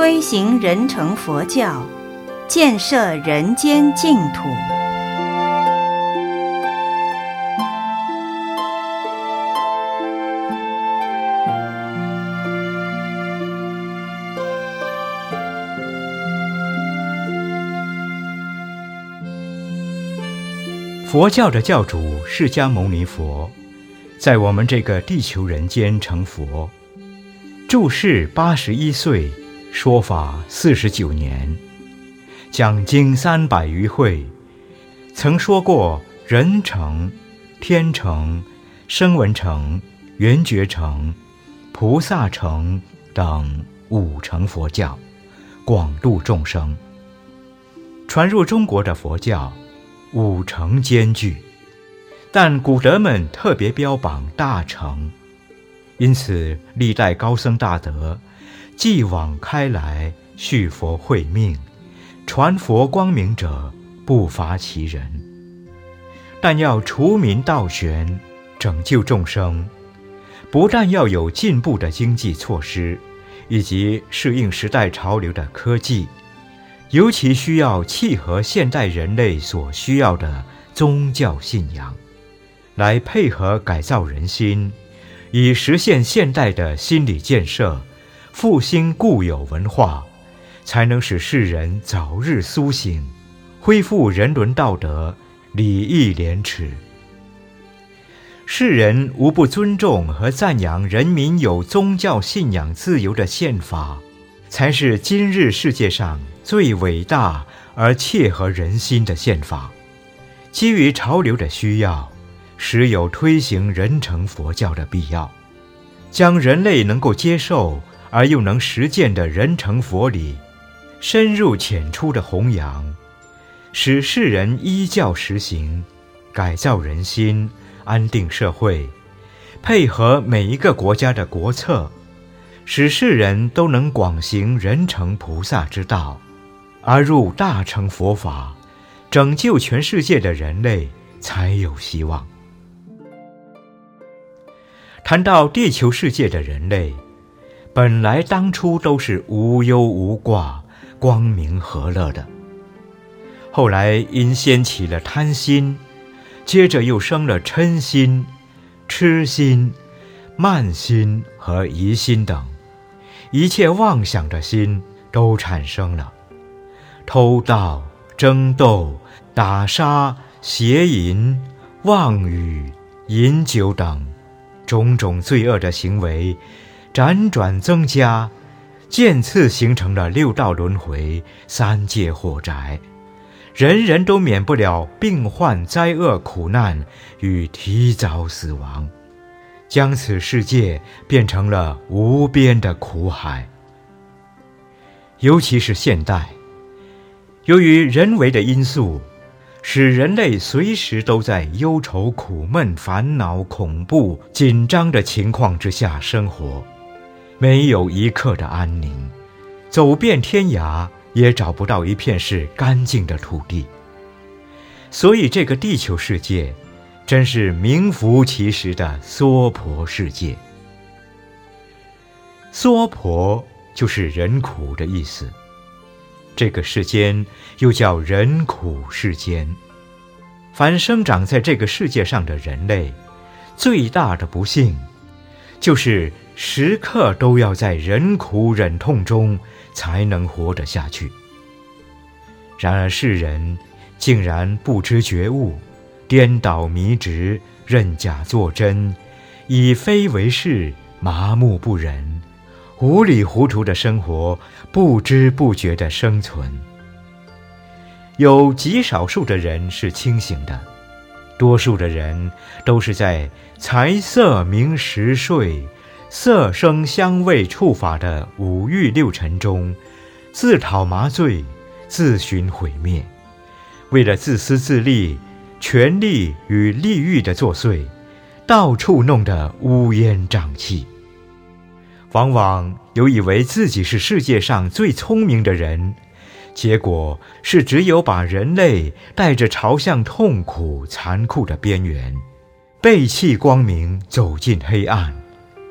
推行人成佛教，建设人间净土。佛教的教主释迦牟尼佛，在我们这个地球人间成佛，住世八十一岁，说法四十九年，讲经三百余会，曾说过人成、天成、声闻成、缘觉成、菩萨成等五成佛教，广度众生。传入中国的佛教。五成兼具，但古德们特别标榜大成，因此历代高僧大德继往开来续佛慧命、传佛光明者不乏其人。但要除民道玄、拯救众生，不但要有进步的经济措施，以及适应时代潮流的科技。尤其需要契合现代人类所需要的宗教信仰，来配合改造人心，以实现现代的心理建设，复兴固有文化，才能使世人早日苏醒，恢复人伦道德、礼义廉耻。世人无不尊重和赞扬人民有宗教信仰自由的宪法，才是今日世界上。最伟大而切合人心的宪法，基于潮流的需要，时有推行人成佛教的必要。将人类能够接受而又能实践的人成佛理，深入浅出的弘扬，使世人依教实行，改造人心，安定社会，配合每一个国家的国策，使世人都能广行人成菩萨之道。而入大乘佛法，拯救全世界的人类才有希望。谈到地球世界的人类，本来当初都是无忧无挂、光明和乐的，后来因掀起了贪心，接着又生了嗔心、痴心、慢心和疑心等，一切妄想的心都产生了。偷盗、争斗、打杀、邪淫、妄语、饮酒等种种罪恶的行为，辗转增加，渐次形成了六道轮回、三界火宅，人人都免不了病患、灾厄、苦难与提早死亡，将此世界变成了无边的苦海。尤其是现代。由于人为的因素，使人类随时都在忧愁、苦闷、烦恼、恐怖、紧张的情况之下生活，没有一刻的安宁，走遍天涯也找不到一片是干净的土地。所以，这个地球世界，真是名副其实的娑婆世界。娑婆就是人苦的意思。这个世间又叫人苦世间，凡生长在这个世界上的人类，最大的不幸，就是时刻都要在忍苦忍痛中才能活得下去。然而世人竟然不知觉悟，颠倒迷执，认假作真，以非为是，麻木不仁。糊里糊涂的生活，不知不觉的生存。有极少数的人是清醒的，多数的人都是在财色名食睡、色声香味触法的五欲六尘中，自讨麻醉，自寻毁灭。为了自私自利、权力与利欲的作祟，到处弄得乌烟瘴气。往往有以为自己是世界上最聪明的人，结果是只有把人类带着朝向痛苦残酷的边缘，背弃光明，走进黑暗，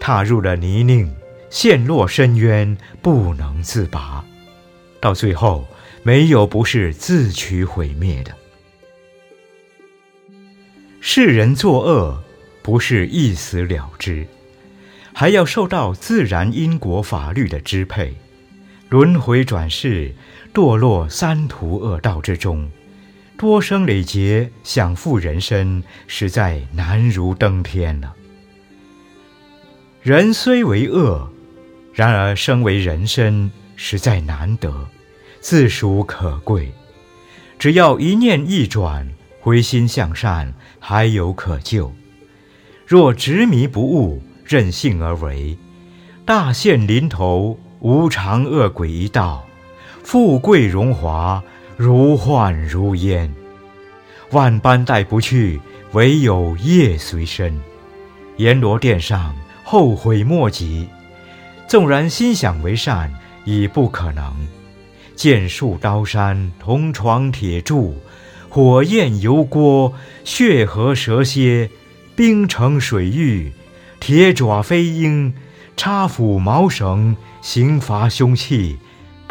踏入了泥泞，陷落深渊，不能自拔，到最后没有不是自取毁灭的。世人作恶，不是一死了之，还要受到自然因果法律的支配，轮回转世，堕落三途恶道之中，多生累劫，享负人身，实在难如登天了。人虽为恶，然而生为人身，实在难得，自属可贵。只要一念一转。回心向善，还有可救；若执迷不悟，任性而为，大限临头，无常恶鬼一道，富贵荣华如幻如烟，万般带不去，唯有业随身。阎罗殿上后悔莫及，纵然心想为善，已不可能。剑树刀山，铜床铁柱。火焰油锅，血河蛇蝎，冰城水狱，铁爪飞鹰，插斧毛绳，刑罚凶器，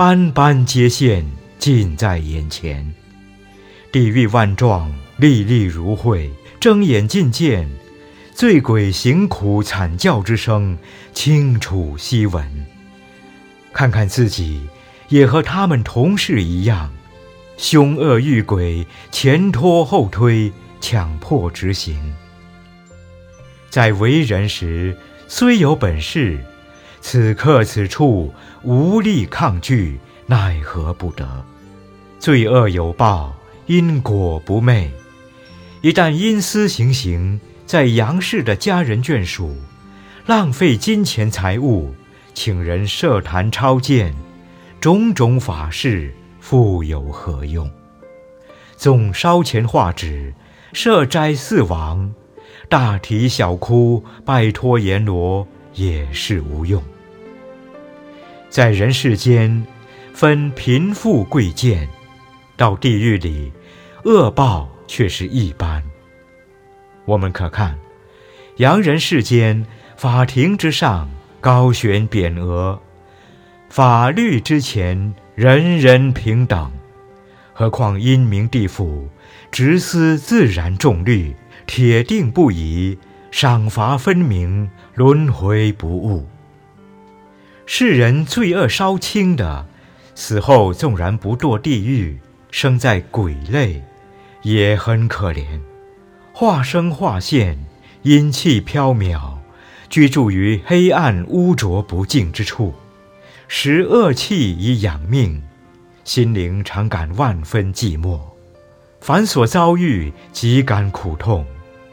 斑斑皆现，近在眼前。地狱万状，历历如绘，睁眼尽见，醉鬼行苦惨叫之声，清楚悉闻。看看自己，也和他们同事一样。凶恶遇鬼，前拖后推，强迫执行。在为人时，虽有本事，此刻此处无力抗拒，奈何不得？罪恶有报，因果不昧。一旦因私行刑，在杨氏的家人眷属，浪费金钱财物，请人设坛超荐，种种法事。复有何用？纵烧钱画纸，设斋祀王，大啼小哭，拜托阎罗也是无用。在人世间，分贫富贵贱；到地狱里，恶报却是一般。我们可看，洋人世间，法庭之上高悬匾额，法律之前。人人平等，何况阴明地府，执司自然重律，铁定不移，赏罚分明，轮回不误。世人罪恶稍轻的，死后纵然不堕地狱，生在鬼类，也很可怜，化生化现，阴气飘渺，居住于黑暗污浊不净之处。食恶气以养命，心灵常感万分寂寞。凡所遭遇，极感苦痛，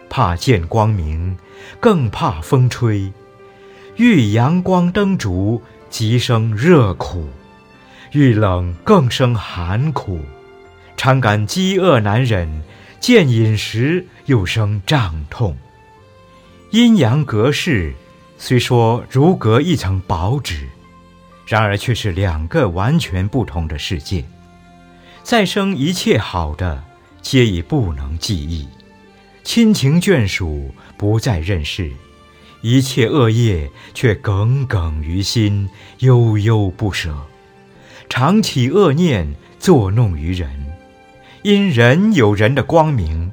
怕见光明，更怕风吹。遇阳光灯烛，即生热苦；遇冷，更生寒苦。常感饥饿难忍，见饮食又生胀痛。阴阳隔世，虽说如隔一层薄纸。然而却是两个完全不同的世界。再生一切好的，皆已不能记忆；亲情眷属不再认识，一切恶业却耿耿于心，悠悠不舍。常起恶念，作弄于人。因人有人的光明，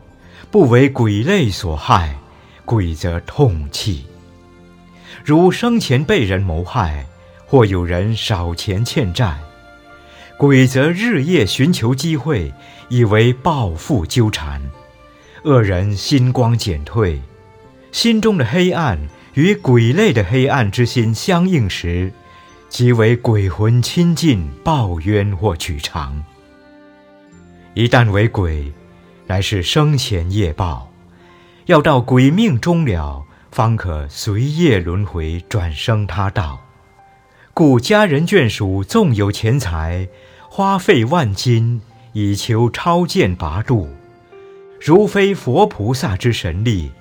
不为鬼类所害，鬼则痛泣。如生前被人谋害。或有人少钱欠债，鬼则日夜寻求机会，以为报复纠缠。恶人心光减退，心中的黑暗与鬼类的黑暗之心相应时，即为鬼魂亲近报冤或取偿。一旦为鬼，乃是生前业报，要到鬼命终了，方可随业轮回转生他道。故家人眷属纵有钱财，花费万金以求超荐拔度，如非佛菩萨之神力，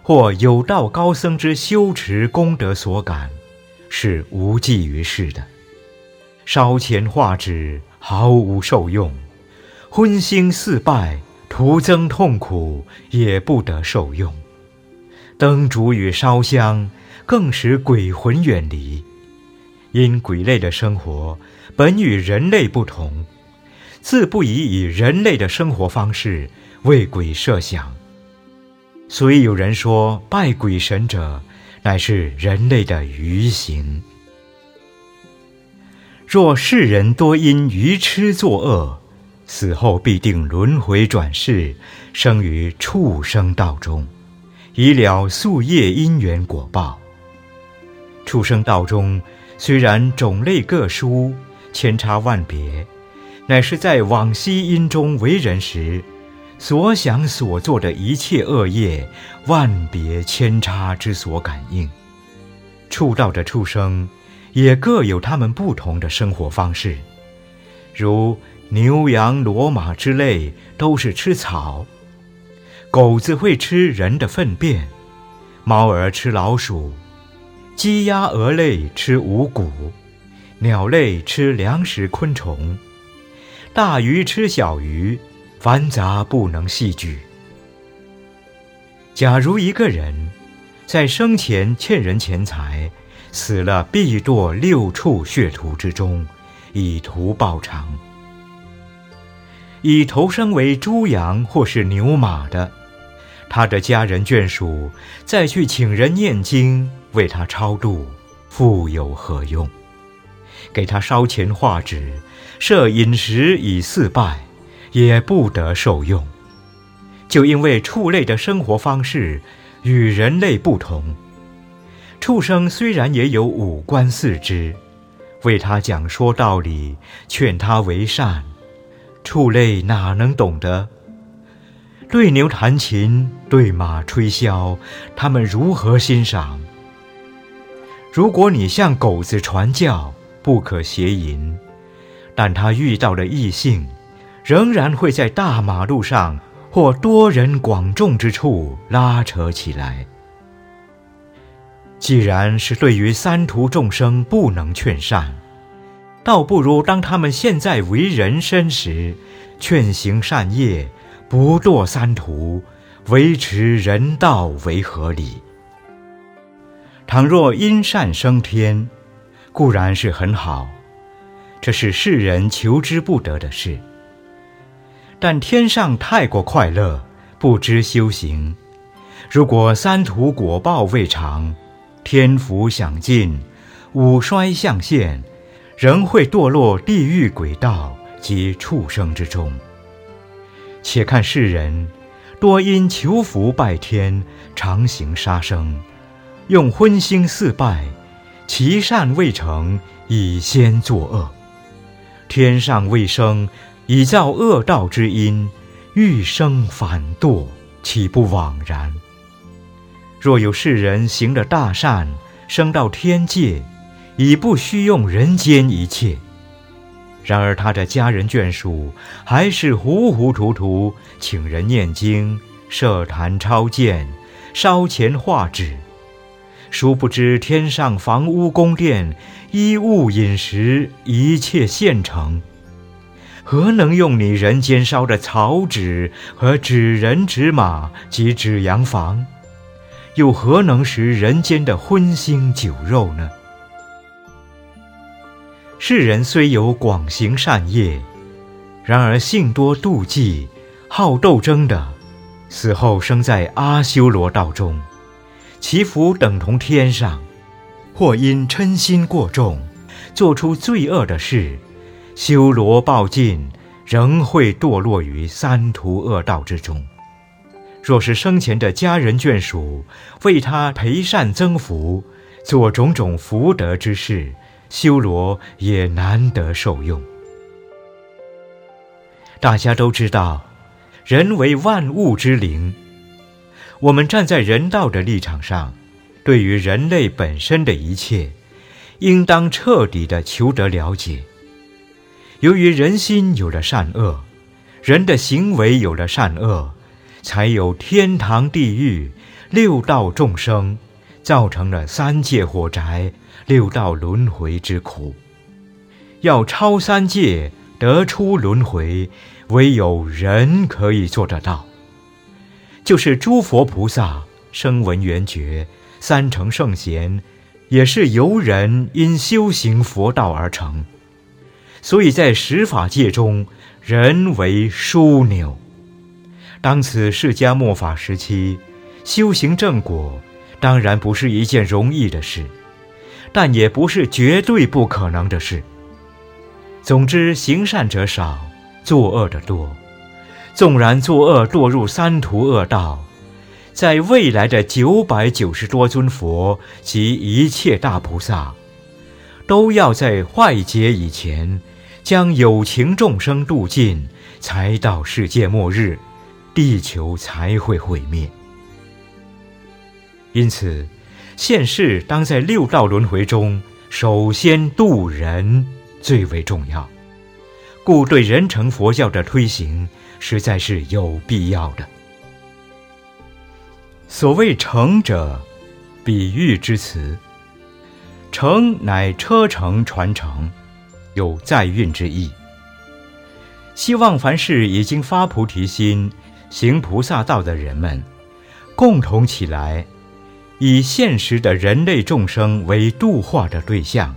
或有道高僧之修持功德所感，是无济于事的。烧钱画纸毫无受用，荤腥四拜徒增痛苦，也不得受用。灯烛与烧香更使鬼魂远离。因鬼类的生活本与人类不同，自不宜以人类的生活方式为鬼设想。所以有人说，拜鬼神者乃是人类的愚行。若世人多因愚痴作恶，死后必定轮回转世，生于畜生道中，以了宿业因缘果报。畜生道中。虽然种类各殊，千差万别，乃是在往昔因中为人时，所想所做的一切恶业，万别千差之所感应。触道的畜生，也各有他们不同的生活方式，如牛羊骡马之类，都是吃草；狗子会吃人的粪便，猫儿吃老鼠。鸡鸭鹅类吃五谷，鸟类吃粮食昆虫，大鱼吃小鱼，繁杂不能细举。假如一个人在生前欠人钱财，死了必堕六畜血途之中，以图报偿。已投生为猪羊或是牛马的，他的家人眷属再去请人念经。为他超度，复有何用？给他烧钱画纸，设饮食以四拜，也不得受用。就因为畜类的生活方式与人类不同，畜生虽然也有五官四肢，为他讲说道理，劝他为善，畜类哪能懂得？对牛弹琴，对马吹箫，他们如何欣赏？如果你向狗子传教，不可邪淫，但他遇到了异性，仍然会在大马路上或多人广众之处拉扯起来。既然是对于三途众生不能劝善，倒不如当他们现在为人身时，劝行善业，不堕三途，维持人道为合理。倘若因善升天，固然是很好，这是世人求之不得的事。但天上太过快乐，不知修行。如果三途果报未尝，天福享尽，五衰相现，仍会堕落地狱鬼道及畜生之中。且看世人，多因求福拜天，常行杀生。用荤腥四拜，其善未成，已先作恶；天上未生，以造恶道之因，欲生反堕，岂不枉然？若有世人行了大善，升到天界，已不需用人间一切；然而他的家人眷属，还是糊糊涂涂请人念经、设坛超荐、烧钱画纸。殊不知，天上房屋宫殿、衣物饮食一切现成，何能用你人间烧的草纸和纸人、纸马及纸洋房？又何能食人间的荤腥酒肉呢？世人虽有广行善业，然而性多妒忌、好斗争的，死后生在阿修罗道中。其福等同天上，或因嗔心过重，做出罪恶的事，修罗报尽，仍会堕落于三途恶道之中。若是生前的家人眷属为他培善增福，做种种福德之事，修罗也难得受用。大家都知道，人为万物之灵。我们站在人道的立场上，对于人类本身的一切，应当彻底的求得了解。由于人心有了善恶，人的行为有了善恶，才有天堂、地狱、六道众生，造成了三界火宅、六道轮回之苦。要超三界，得出轮回，唯有人可以做得到。就是诸佛菩萨、声闻缘觉、三乘圣贤，也是由人因修行佛道而成。所以在十法界中，人为枢纽。当此释迦末法时期，修行正果，当然不是一件容易的事，但也不是绝对不可能的事。总之，行善者少，作恶的多。纵然作恶堕入三途恶道，在未来的九百九十多尊佛及一切大菩萨，都要在坏劫以前。将有情众生度尽，才到世界末日，地球才会毁灭。因此，现世当在六道轮回中，首先度人最为重要。故对人成佛教的推行，实在是有必要的。所谓成者，比喻之词，成乃车乘传承。有载运之意。希望凡是已经发菩提心、行菩萨道的人们，共同起来，以现实的人类众生为度化的对象，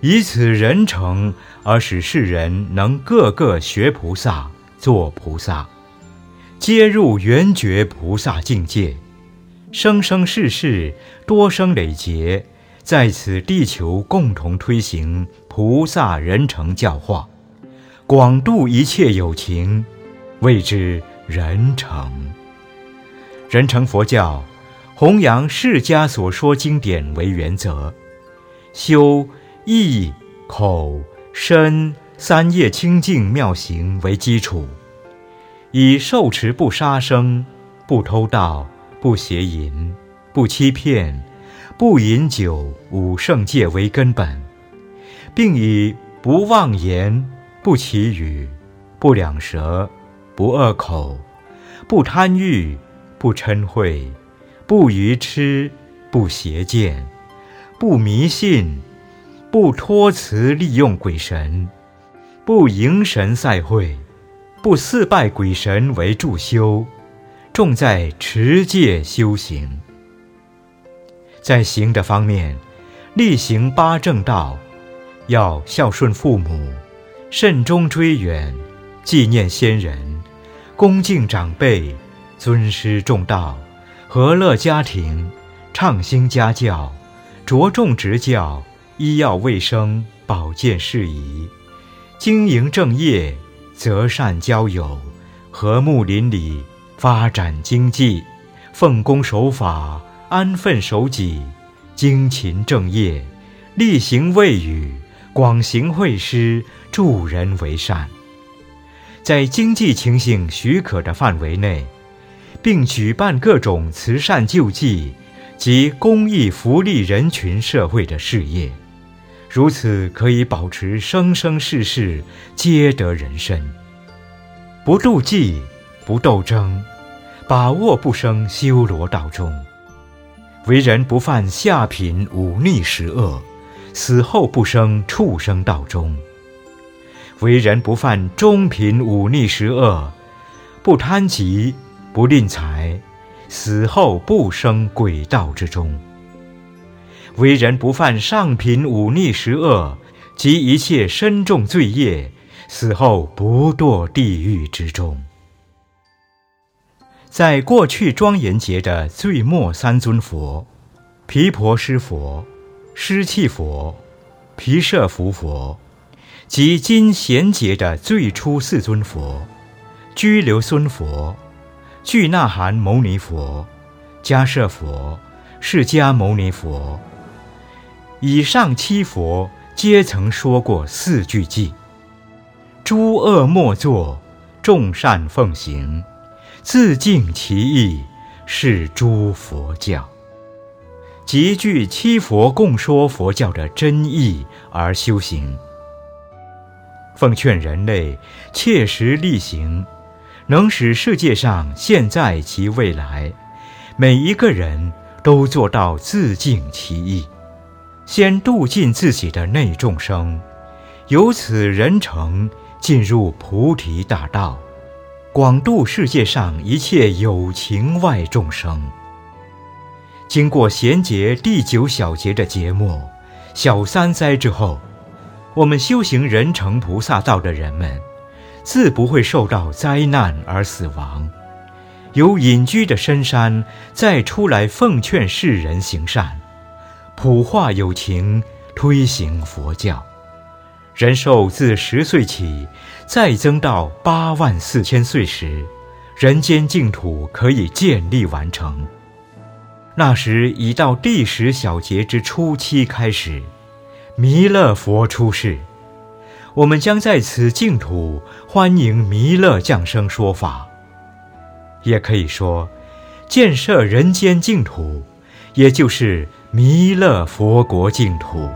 以此人成而使世人能个个学菩萨、做菩萨，皆入圆觉菩萨境界，生生世世多生累劫。在此地球共同推行菩萨人成教化，广度一切有情，谓之人成。人成佛教，弘扬释迦所说经典为原则，修意口身三业清净妙行为基础，以受持不杀生、不偷盗、不邪淫、不欺骗。不饮酒五圣戒为根本，并以不妄言、不绮语、不两舌、不恶口、不贪欲、不嗔恚、不愚痴、不邪见、不迷信、不托辞利用鬼神、不迎神赛会、不四拜鬼神为助修，重在持戒修行。在行的方面，力行八正道，要孝顺父母，慎终追远，纪念先人，恭敬长辈，尊师重道，和乐家庭，畅兴家教，着重执教，医药卫生、保健事宜，经营正业，择善交友，和睦邻里，发展经济，奉公守法。安分守己，精勤正业，力行未语，广行惠施，助人为善。在经济情形许可的范围内，并举办各种慈善救济及公益福利人群社会的事业，如此可以保持生生世世皆得人身。不妒忌，不斗争，把握不生修罗道中。为人不犯下品忤逆十恶，死后不生畜生道中；为人不犯中品忤逆十恶，不贪急不吝财，死后不生鬼道之中；为人不犯上品忤逆十恶及一切深重罪业，死后不堕地狱之中。在过去庄严劫的最末三尊佛，毗婆尸佛、尸气佛、毗舍浮佛，及今贤劫的最初四尊佛，居留孙佛、俱那含牟尼佛、迦舍佛、释迦牟尼佛，以上七佛皆曾说过四句偈：诸恶莫作，众善奉行。自净其意，是诸佛教，集聚七佛共说佛教的真意而修行。奉劝人类切实力行，能使世界上现在及未来每一个人都做到自净其意，先度尽自己的内众生，由此人成进入菩提大道。广度世界上一切有情外众生，经过衔接第九小节的节目“小三灾”之后，我们修行人成菩萨道的人们，自不会受到灾难而死亡。由隐居的深山再出来奉劝世人行善，普化有情，推行佛教。人寿自十岁起，再增到八万四千岁时，人间净土可以建立完成。那时已到第十小节之初期开始，弥勒佛出世，我们将在此净土欢迎弥勒降生说法。也可以说，建设人间净土，也就是弥勒佛国净土。